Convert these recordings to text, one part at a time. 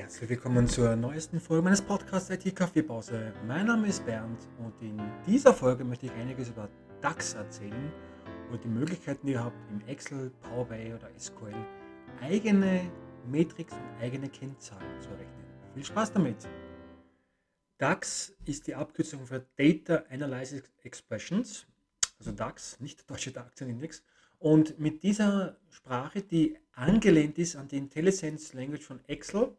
Herzlich willkommen zur neuesten Folge meines Podcasts IT Kaffeepause. Mein Name ist Bernd und in dieser Folge möchte ich einiges über DAX erzählen und die Möglichkeiten, die ihr habt, im Excel, Power BI oder SQL eigene Matrix und eigene Kennzahlen zu errechnen. Viel Spaß damit! DAX ist die Abkürzung für Data Analysis Expressions, also DAX, nicht der deutsche DAX-Index. Und mit dieser Sprache, die angelehnt ist an die IntelliSense Language von Excel,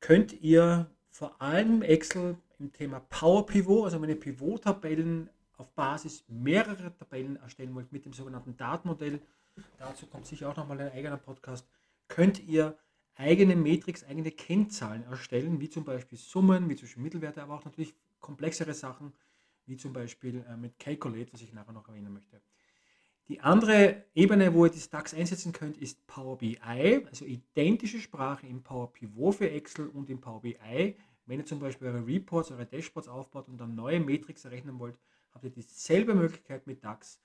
könnt ihr vor allem Excel im Thema Power Pivot, also meine Pivot-Tabellen auf Basis mehrerer Tabellen erstellen wollt mit dem sogenannten Datenmodell, dazu kommt sicher auch nochmal ein eigener Podcast, könnt ihr eigene Matrix, eigene Kennzahlen erstellen, wie zum Beispiel Summen, wie zum Beispiel Mittelwerte, aber auch natürlich komplexere Sachen, wie zum Beispiel äh, mit Calculate, was ich nachher noch erwähnen möchte. Die andere Ebene, wo ihr das DAX einsetzen könnt, ist Power BI, also identische Sprache im Power Pivot für Excel und im Power BI. Wenn ihr zum Beispiel eure Reports, eure Dashboards aufbaut und dann neue Matrix errechnen wollt, habt ihr dieselbe Möglichkeit mit DAX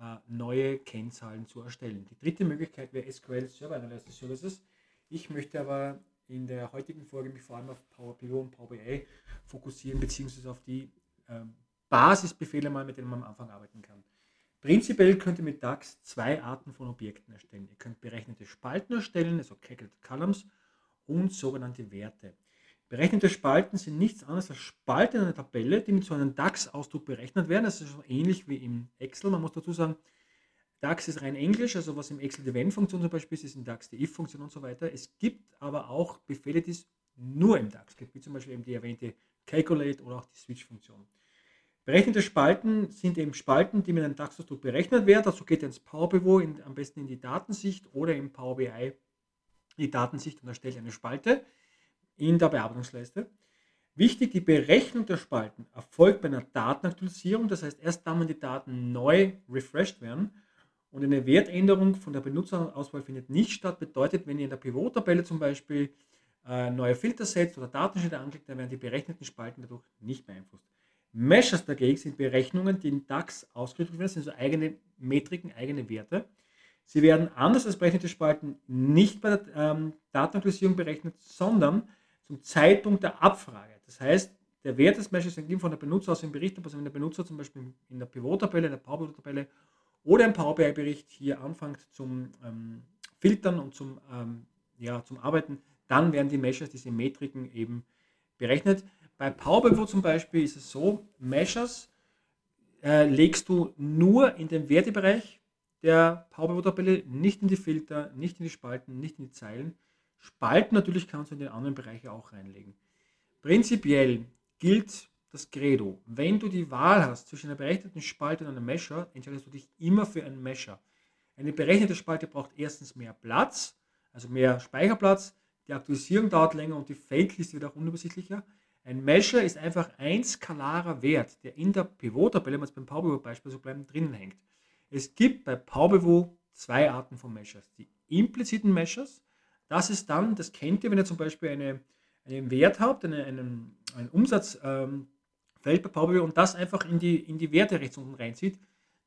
äh, neue Kennzahlen zu erstellen. Die dritte Möglichkeit wäre SQL Server Analysis Services. Ich möchte aber in der heutigen Folge mich vor allem auf Power Pivot und Power BI fokussieren, beziehungsweise auf die äh, Basisbefehle mal, mit denen man am Anfang arbeiten kann. Prinzipiell könnt ihr mit DAX zwei Arten von Objekten erstellen. Ihr könnt berechnete Spalten erstellen, also Cackled Columns, und sogenannte Werte. Berechnete Spalten sind nichts anderes als Spalten in einer Tabelle, die mit so einem DAX-Ausdruck berechnet werden. Das ist so ähnlich wie im Excel. Man muss dazu sagen, DAX ist rein Englisch, also was im Excel die Wenn-Funktion zum Beispiel ist, ist in DAX die If-Funktion und so weiter. Es gibt aber auch Befehle, die es nur im DAX gibt, wie zum Beispiel eben die erwähnte Calculate oder auch die Switch-Funktion. Berechnete Spalten sind eben Spalten, die mit einem DAX-Ausdruck berechnet werden. Dazu geht ihr ins Power Pivot, in, am besten in die Datensicht oder im Power BI in die Datensicht und erstellt eine Spalte in der Bearbeitungsleiste. Wichtig, die Berechnung der Spalten erfolgt bei einer Datenaktualisierung, das heißt erst dann, wenn die Daten neu refreshed werden und eine Wertänderung von der Benutzerauswahl findet nicht statt, bedeutet, wenn ihr in der Pivot-Tabelle zum Beispiel äh, neue Filter setzt oder Datenschnitte anklickt, dann werden die berechneten Spalten dadurch nicht beeinflusst. Meshes dagegen sind Berechnungen, die in DAX ausgedrückt werden, sind so eigene Metriken, eigene Werte. Sie werden anders als berechnete Spalten nicht bei der ähm, Datenaktualisierung berechnet, sondern zum Zeitpunkt der Abfrage. Das heißt, der Wert des Meshes hängt von der Benutzer aus dem Bericht. Also wenn der Benutzer zum Beispiel in der Pivot-Tabelle, in der Power BI-Tabelle oder im Power BI-Bericht hier anfängt zum ähm, Filtern und zum, ähm, ja, zum Arbeiten, dann werden die Meshes, diese Metriken eben berechnet. Bei Power zum Beispiel ist es so, Measures äh, legst du nur in den Wertebereich der Power Pivot Tabelle, nicht in die Filter, nicht in die Spalten, nicht in die Zeilen. Spalten natürlich kannst du in den anderen Bereiche auch reinlegen. Prinzipiell gilt das Credo. Wenn du die Wahl hast zwischen einer berechneten Spalte und einem Mesher, entscheidest du dich immer für einen Mesher. Eine berechnete Spalte braucht erstens mehr Platz, also mehr Speicherplatz, die Aktualisierung dauert länger und die Feldliste wird auch unübersichtlicher. Ein Mesher ist einfach ein skalarer Wert, der in der Pivot-Tabelle, wenn wir jetzt beim Power-Pivot-Beispiel so bleiben, drinnen hängt. Es gibt bei Power-Pivot zwei Arten von Meshers. Die impliziten Meshers, das ist dann, das kennt ihr, wenn ihr zum Beispiel eine, einen Wert habt, eine, einen, einen Umsatzfeld ähm, bei Power und das einfach in die, in die Werte rechts unten reinzieht,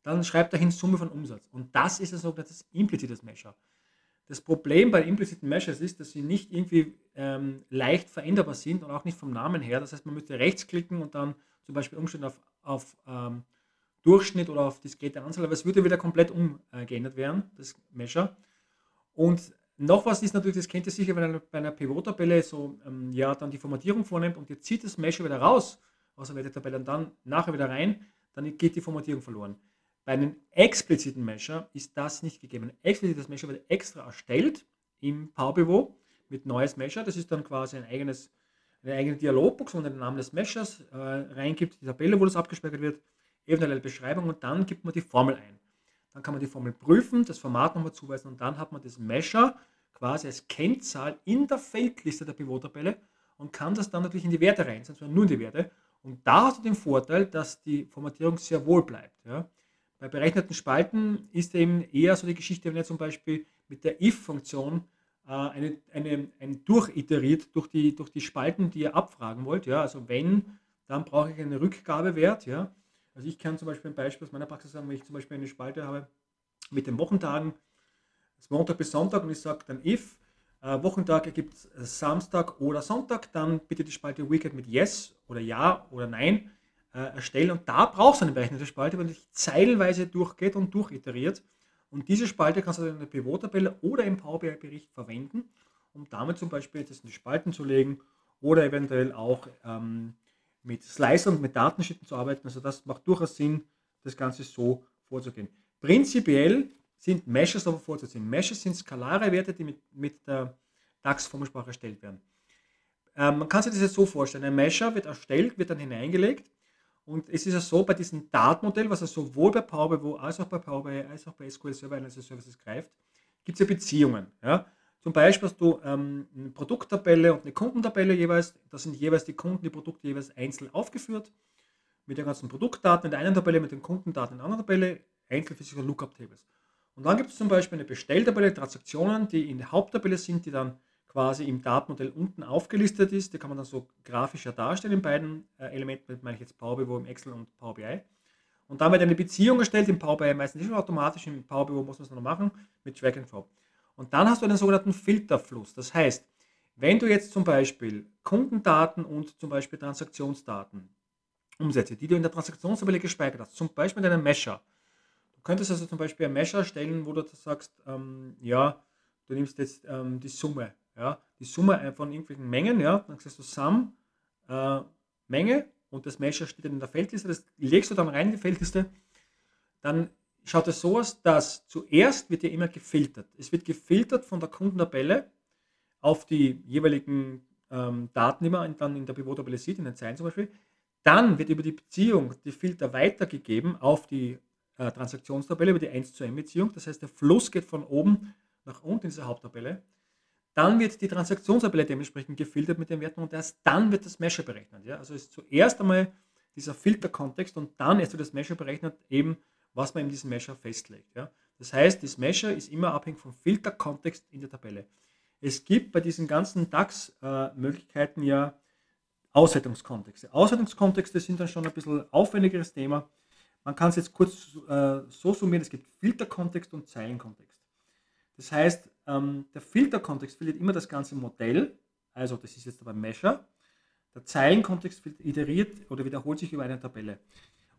dann schreibt dahin Summe von Umsatz. Und das ist ein sogenanntes implizites Mesher. Das Problem bei impliziten Meshes ist, dass sie nicht irgendwie ähm, leicht veränderbar sind und auch nicht vom Namen her. Das heißt, man müsste rechtsklicken und dann zum Beispiel umstellen auf, auf ähm, Durchschnitt oder auf diskrete Anzahl, aber es würde wieder komplett umgeändert werden, das Mesher. Und noch was ist natürlich, das kennt ihr sicher, wenn ihr bei einer Pivot-Tabelle so ähm, ja, dann die Formatierung vornimmt und ihr zieht das Mesher wieder raus aus der Wertetabelle und dann nachher wieder rein, dann geht die Formatierung verloren. Bei einem expliziten Mesher ist das nicht gegeben. Ein explizites Mesher wird extra erstellt im Power Pivot mit neues Mesher. Das ist dann quasi ein eigenes, eine eigene Dialogbox, wo man den Namen des Meshers äh, reingibt, die Tabelle, wo das abgespeichert wird, eventuell Beschreibung und dann gibt man die Formel ein. Dann kann man die Formel prüfen, das Format nochmal zuweisen und dann hat man das Mesher quasi als Kennzahl in der Feldliste der Pivot-Tabelle und kann das dann natürlich in die Werte rein, sondern nur in die Werte. Und da hast du den Vorteil, dass die Formatierung sehr wohl bleibt. Ja. Bei berechneten Spalten ist eben eher so die Geschichte, wenn ihr zum Beispiel mit der if-Funktion äh, eine, eine, ein durchiteriert durch die, durch die Spalten, die ihr abfragen wollt. Ja? Also wenn, dann brauche ich einen Rückgabewert. Ja? Also ich kann zum Beispiel ein Beispiel aus meiner Praxis sagen, wenn ich zum Beispiel eine Spalte habe mit den Wochentagen, das Montag bis Sonntag und ich sage dann if, äh, Wochentag ergibt Samstag oder Sonntag, dann bitte die Spalte Weekend mit Yes oder Ja oder Nein äh, erstellen. Und da brauchst du eine berechnete Spalte, weil die zeilenweise durchgeht und durchiteriert. Und diese Spalte kannst du dann in der Pivot-Tabelle oder im Power BI-Bericht verwenden, um damit zum Beispiel das in die Spalten zu legen oder eventuell auch ähm, mit Slicer und mit Datenschitten zu arbeiten. Also das macht durchaus Sinn, das Ganze so vorzugehen. Prinzipiell sind Meshes aber vorzuziehen. Meshes sind skalare Werte, die mit, mit der DAX-Formelsprache erstellt werden. Ähm, man kann sich das jetzt so vorstellen, ein Mesher wird erstellt, wird dann hineingelegt und es ist ja so, bei diesem Datenmodell, was ja sowohl bei Power BI als auch bei Power BI als auch bei SQL Server Analysis Services greift, gibt es ja Beziehungen. Ja? Zum Beispiel hast du ähm, eine Produkttabelle und eine Kundentabelle jeweils. Da sind jeweils die Kunden, die Produkte jeweils einzeln aufgeführt. Mit den ganzen Produktdaten in der einen Tabelle, mit den Kundendaten in der anderen Tabelle, einzeln für Lookup-Tables. Und dann gibt es zum Beispiel eine Bestelltabelle, Transaktionen, die in der Haupttabelle sind, die dann quasi im Datenmodell unten aufgelistet ist. Die kann man dann so grafischer darstellen in beiden äh, Elementen, das meine ich jetzt Power BI im Excel und Power BI. Und dann wird eine Beziehung erstellt, im Power BI meistens nicht automatisch, im Power BI muss man es noch machen, mit Drag and Drop. Und dann hast du einen sogenannten Filterfluss. Das heißt, wenn du jetzt zum Beispiel Kundendaten und zum Beispiel Transaktionsdaten umsetze, die du in der Transaktionstabelle gespeichert hast, zum Beispiel in einem Mesher, du könntest also zum Beispiel ein Mesher stellen, wo du sagst, ähm, ja, du nimmst jetzt ähm, die Summe ja, die Summe von irgendwelchen Mengen, ja, dann sagst du Sum, äh, Menge und das Mesher steht in der Feldliste, das legst du dann rein in die Feldliste, dann schaut es so aus, dass zuerst wird ja immer gefiltert. Es wird gefiltert von der Kundentabelle auf die jeweiligen ähm, Daten, die man dann in der Pivot-Tabelle sieht, in den Zeilen zum Beispiel. Dann wird über die Beziehung die Filter weitergegeben auf die äh, Transaktionstabelle, über die 1 zu 1 Beziehung. Das heißt, der Fluss geht von oben nach unten in dieser Haupttabelle. Dann wird die Transaktionstabelle dementsprechend gefiltert mit den Werten und erst dann wird das Mesher berechnet. Ja? Also ist zuerst einmal dieser Filterkontext und dann erst wird das Mesher berechnet, eben was man in diesem Mesher festlegt. Ja? Das heißt, das Mesher ist immer abhängig vom Filterkontext in der Tabelle. Es gibt bei diesen ganzen DAX-Möglichkeiten ja Auswertungskontexte. Auswertungskontexte sind dann schon ein bisschen aufwendigeres Thema. Man kann es jetzt kurz äh, so summieren, es gibt Filterkontext und Zeilenkontext. Das heißt, ähm, der Filterkontext filtert immer das ganze Modell, also das ist jetzt beim Mesher. Der Zeilenkontext iteriert oder wiederholt sich über eine Tabelle.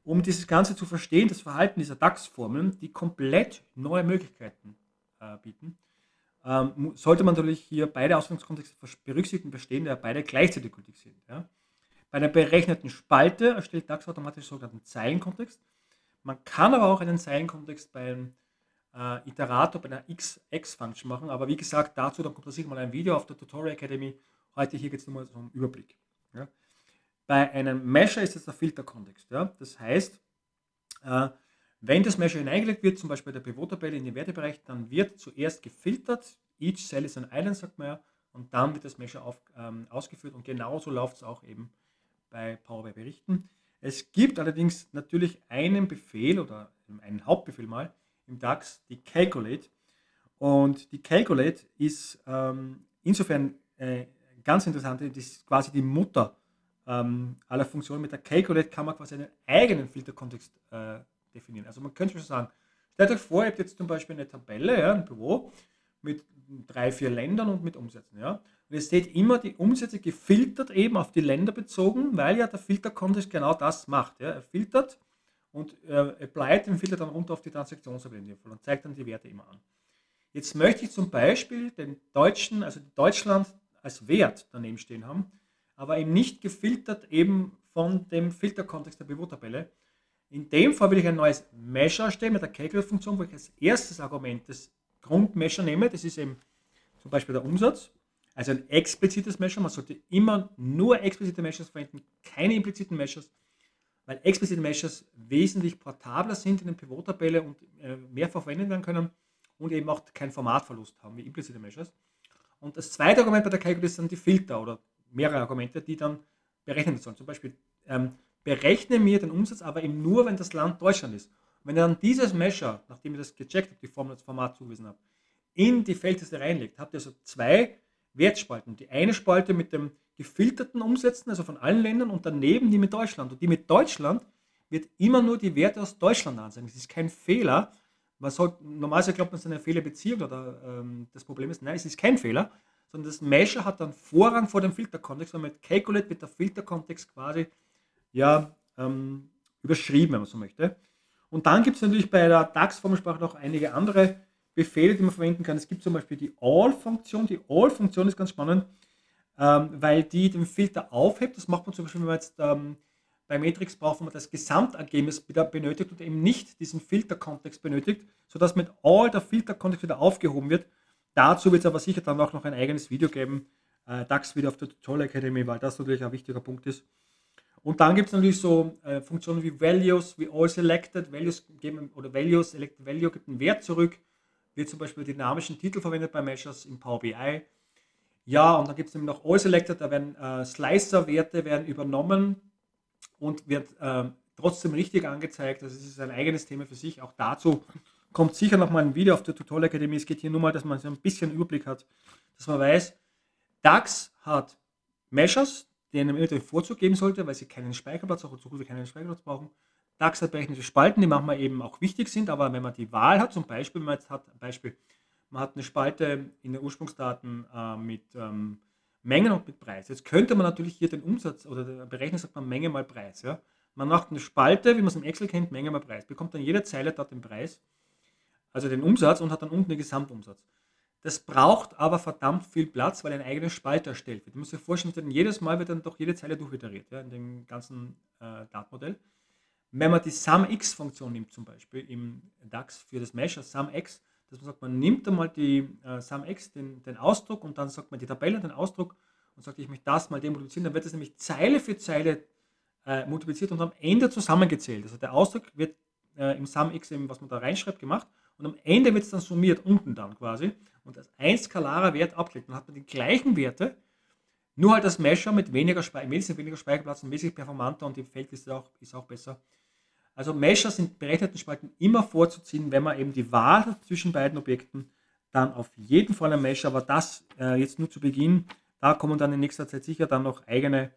Um dieses Ganze zu verstehen, das Verhalten dieser DAX-Formeln, die komplett neue Möglichkeiten äh, bieten, ähm, sollte man natürlich hier beide Ausführungskontexte berücksichtigen, verstehen, da beide gleichzeitig gültig sind. Ja. Bei einer berechneten Spalte erstellt DAX automatisch sogenannten Zeilenkontext. Man kann aber auch einen Zeilenkontext beim äh, Iterator bei einer X-Function machen. Aber wie gesagt, dazu dann kommt da sicher mal ein Video auf der Tutorial Academy. Heute hier geht es nur mal um Überblick. Ja. Bei einem Mesher ist jetzt der Filterkontext. Ja. Das heißt, äh, wenn das Mesher hineingelegt wird, zum Beispiel der Pivot-Tabelle in den Wertebereich, dann wird zuerst gefiltert. Each cell is an island, sagt man ja. Und dann wird das Mesher auf, ähm, ausgeführt. Und genauso läuft es auch eben bei Power BI Berichten. Es gibt allerdings natürlich einen Befehl oder einen Hauptbefehl mal, im DAX, die Calculate. Und die Calculate ist ähm, insofern äh, ganz interessant, das ist quasi die Mutter ähm, aller Funktionen. Mit der Calculate kann man quasi einen eigenen Filterkontext äh, definieren. Also man könnte schon sagen, stellt euch vor, ihr habt jetzt zum Beispiel eine Tabelle, ja, ein Büro mit drei, vier Ländern und mit Umsätzen. Ja. Und ihr seht immer die Umsätze gefiltert eben auf die Länder bezogen, weil ja der Filterkontext genau das macht. Ja. Er filtert und äh, applied den Filter dann runter auf die Transaktionstabelle und zeigt dann die Werte immer an. Jetzt möchte ich zum Beispiel den Deutschen, also Deutschland als Wert daneben stehen haben, aber eben nicht gefiltert eben von dem Filterkontext der Pivot-Tabelle. In dem Fall will ich ein neues Measure erstellen mit der Calculate-Funktion, wo ich als erstes Argument das Grundmeasure nehme. Das ist eben zum Beispiel der Umsatz. Also ein explizites Measure. Man sollte immer nur explizite Measures verwenden, keine impliziten Measures weil explizite Meshes wesentlich portabler sind in der Pivot-Tabelle und äh, mehrfach verwendet werden können und eben auch keinen Formatverlust haben wie implizite Meshes. Und das zweite Argument bei der Calculus sind die Filter oder mehrere Argumente, die dann berechnet sollen. Zum Beispiel ähm, berechne mir den Umsatz, aber eben nur, wenn das Land Deutschland ist. Wenn ihr dann dieses Measure, nachdem ihr das gecheckt habt, die Formel das Format zugewiesen habt, in die Feldliste reinlegt, habt ihr also zwei Wertspalten. Die eine Spalte mit dem gefilterten Umsätzen, also von allen Ländern, und daneben die mit Deutschland. Und die mit Deutschland wird immer nur die Werte aus Deutschland anzeigen. Das ist kein Fehler. Man soll, normalerweise glaubt man, es ist eine Fehlerbeziehung oder ähm, das Problem ist, nein, es ist kein Fehler, sondern das Measure hat dann Vorrang vor dem Filterkontext, weil mit Calculate wird der Filterkontext quasi ja, ähm, überschrieben, wenn man so möchte. Und dann gibt es natürlich bei der DAX-Formelsprache noch einige andere Befehle, die man verwenden kann. Es gibt zum Beispiel die All-Funktion. Die All-Funktion ist ganz spannend, ähm, weil die den Filter aufhebt. Das macht man zum Beispiel, wenn man jetzt ähm, bei Matrix braucht, wo man das Gesamtergebnis benötigt und eben nicht diesen Filterkontext benötigt, sodass mit All der Filterkontext wieder aufgehoben wird. Dazu wird es aber sicher dann auch noch ein eigenes Video geben, äh, DAX wieder auf der Tutorial Academy, weil das natürlich ein wichtiger Punkt ist. Und dann gibt es natürlich so äh, Funktionen wie Values, wie All Selected, Values geben oder Values, Selected Value gibt einen Wert zurück, wird zum Beispiel dynamischen Titel verwendet bei Measures im Power BI. Ja, und dann gibt es nämlich noch All Selected, da werden äh, Slicer-Werte werden übernommen und wird äh, trotzdem richtig angezeigt. Das ist ein eigenes Thema für sich. Auch dazu kommt sicher noch mal ein Video auf der Tutorial Akademie. Es geht hier nur mal, dass man so ein bisschen Überblick hat, dass man weiß, DAX hat Measures, denen man eventuell Vorzug geben sollte, weil sie keinen Speicherplatz, auch keinen Speicherplatz brauchen. Berechnete Spalten, die manchmal eben auch wichtig sind, aber wenn man die Wahl hat, zum Beispiel, wenn man jetzt hat, Beispiel, man hat eine Spalte in den Ursprungsdaten äh, mit ähm, Mengen und mit Preis. Jetzt könnte man natürlich hier den Umsatz oder berechnen, sagt man Menge mal Preis. Ja? Man macht eine Spalte, wie man es im Excel kennt, Menge mal Preis, bekommt dann jede Zeile dort den Preis, also den Umsatz und hat dann unten den Gesamtumsatz. Das braucht aber verdammt viel Platz, weil eine eigene Spalte erstellt wird. Du musst dir vorstellen, jedes Mal wird dann doch jede Zeile durchiteriert ja, in dem ganzen äh, Datenmodell. Wenn man die SumX-Funktion nimmt, zum Beispiel im DAX für das Measure SumX, dass man sagt, man nimmt einmal die äh, SumX, den, den Ausdruck, und dann sagt man die Tabelle, den Ausdruck, und sagt, ich möchte das mal demultiplizieren, dann wird das nämlich Zeile für Zeile äh, multipliziert und am Ende zusammengezählt. Also der Ausdruck wird äh, im SumX, eben, was man da reinschreibt, gemacht und am Ende wird es dann summiert, unten dann quasi und als ein skalarer Wert abgelegt. Dann hat man die gleichen Werte, nur halt das Mesher mit wesentlich weniger Speicherplatz und wesentlich performanter und die Feld ist auch, ist auch besser. Also Mesher sind berechneten Spalten immer vorzuziehen, wenn man eben die Wahl zwischen beiden Objekten, dann auf jeden Fall ein Mesher, aber das äh, jetzt nur zu Beginn, da kommen dann in nächster Zeit sicher dann noch eigene,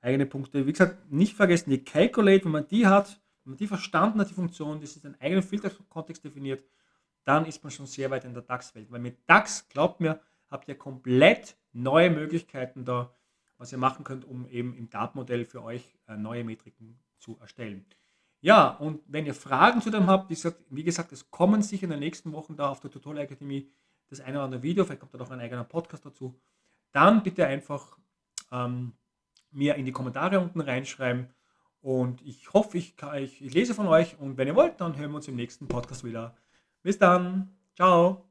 eigene Punkte. Wie gesagt, nicht vergessen, die Calculate, wenn man die hat, wenn man die verstanden hat, die Funktion, das ist ein eigener Filterkontext definiert, dann ist man schon sehr weit in der DAX-Welt. Weil mit DAX, glaubt mir, habt ihr komplett neue Möglichkeiten da, was ihr machen könnt, um eben im Datenmodell für euch äh, neue Metriken zu erstellen. Ja, und wenn ihr Fragen zu dem habt, wie gesagt, es kommen sicher in den nächsten Wochen da auf der Tutorial Akademie das eine oder andere Video, vielleicht kommt da noch ein eigener Podcast dazu, dann bitte einfach ähm, mir in die Kommentare unten reinschreiben und ich hoffe, ich, kann, ich, ich lese von euch und wenn ihr wollt, dann hören wir uns im nächsten Podcast wieder. Bis dann. Ciao.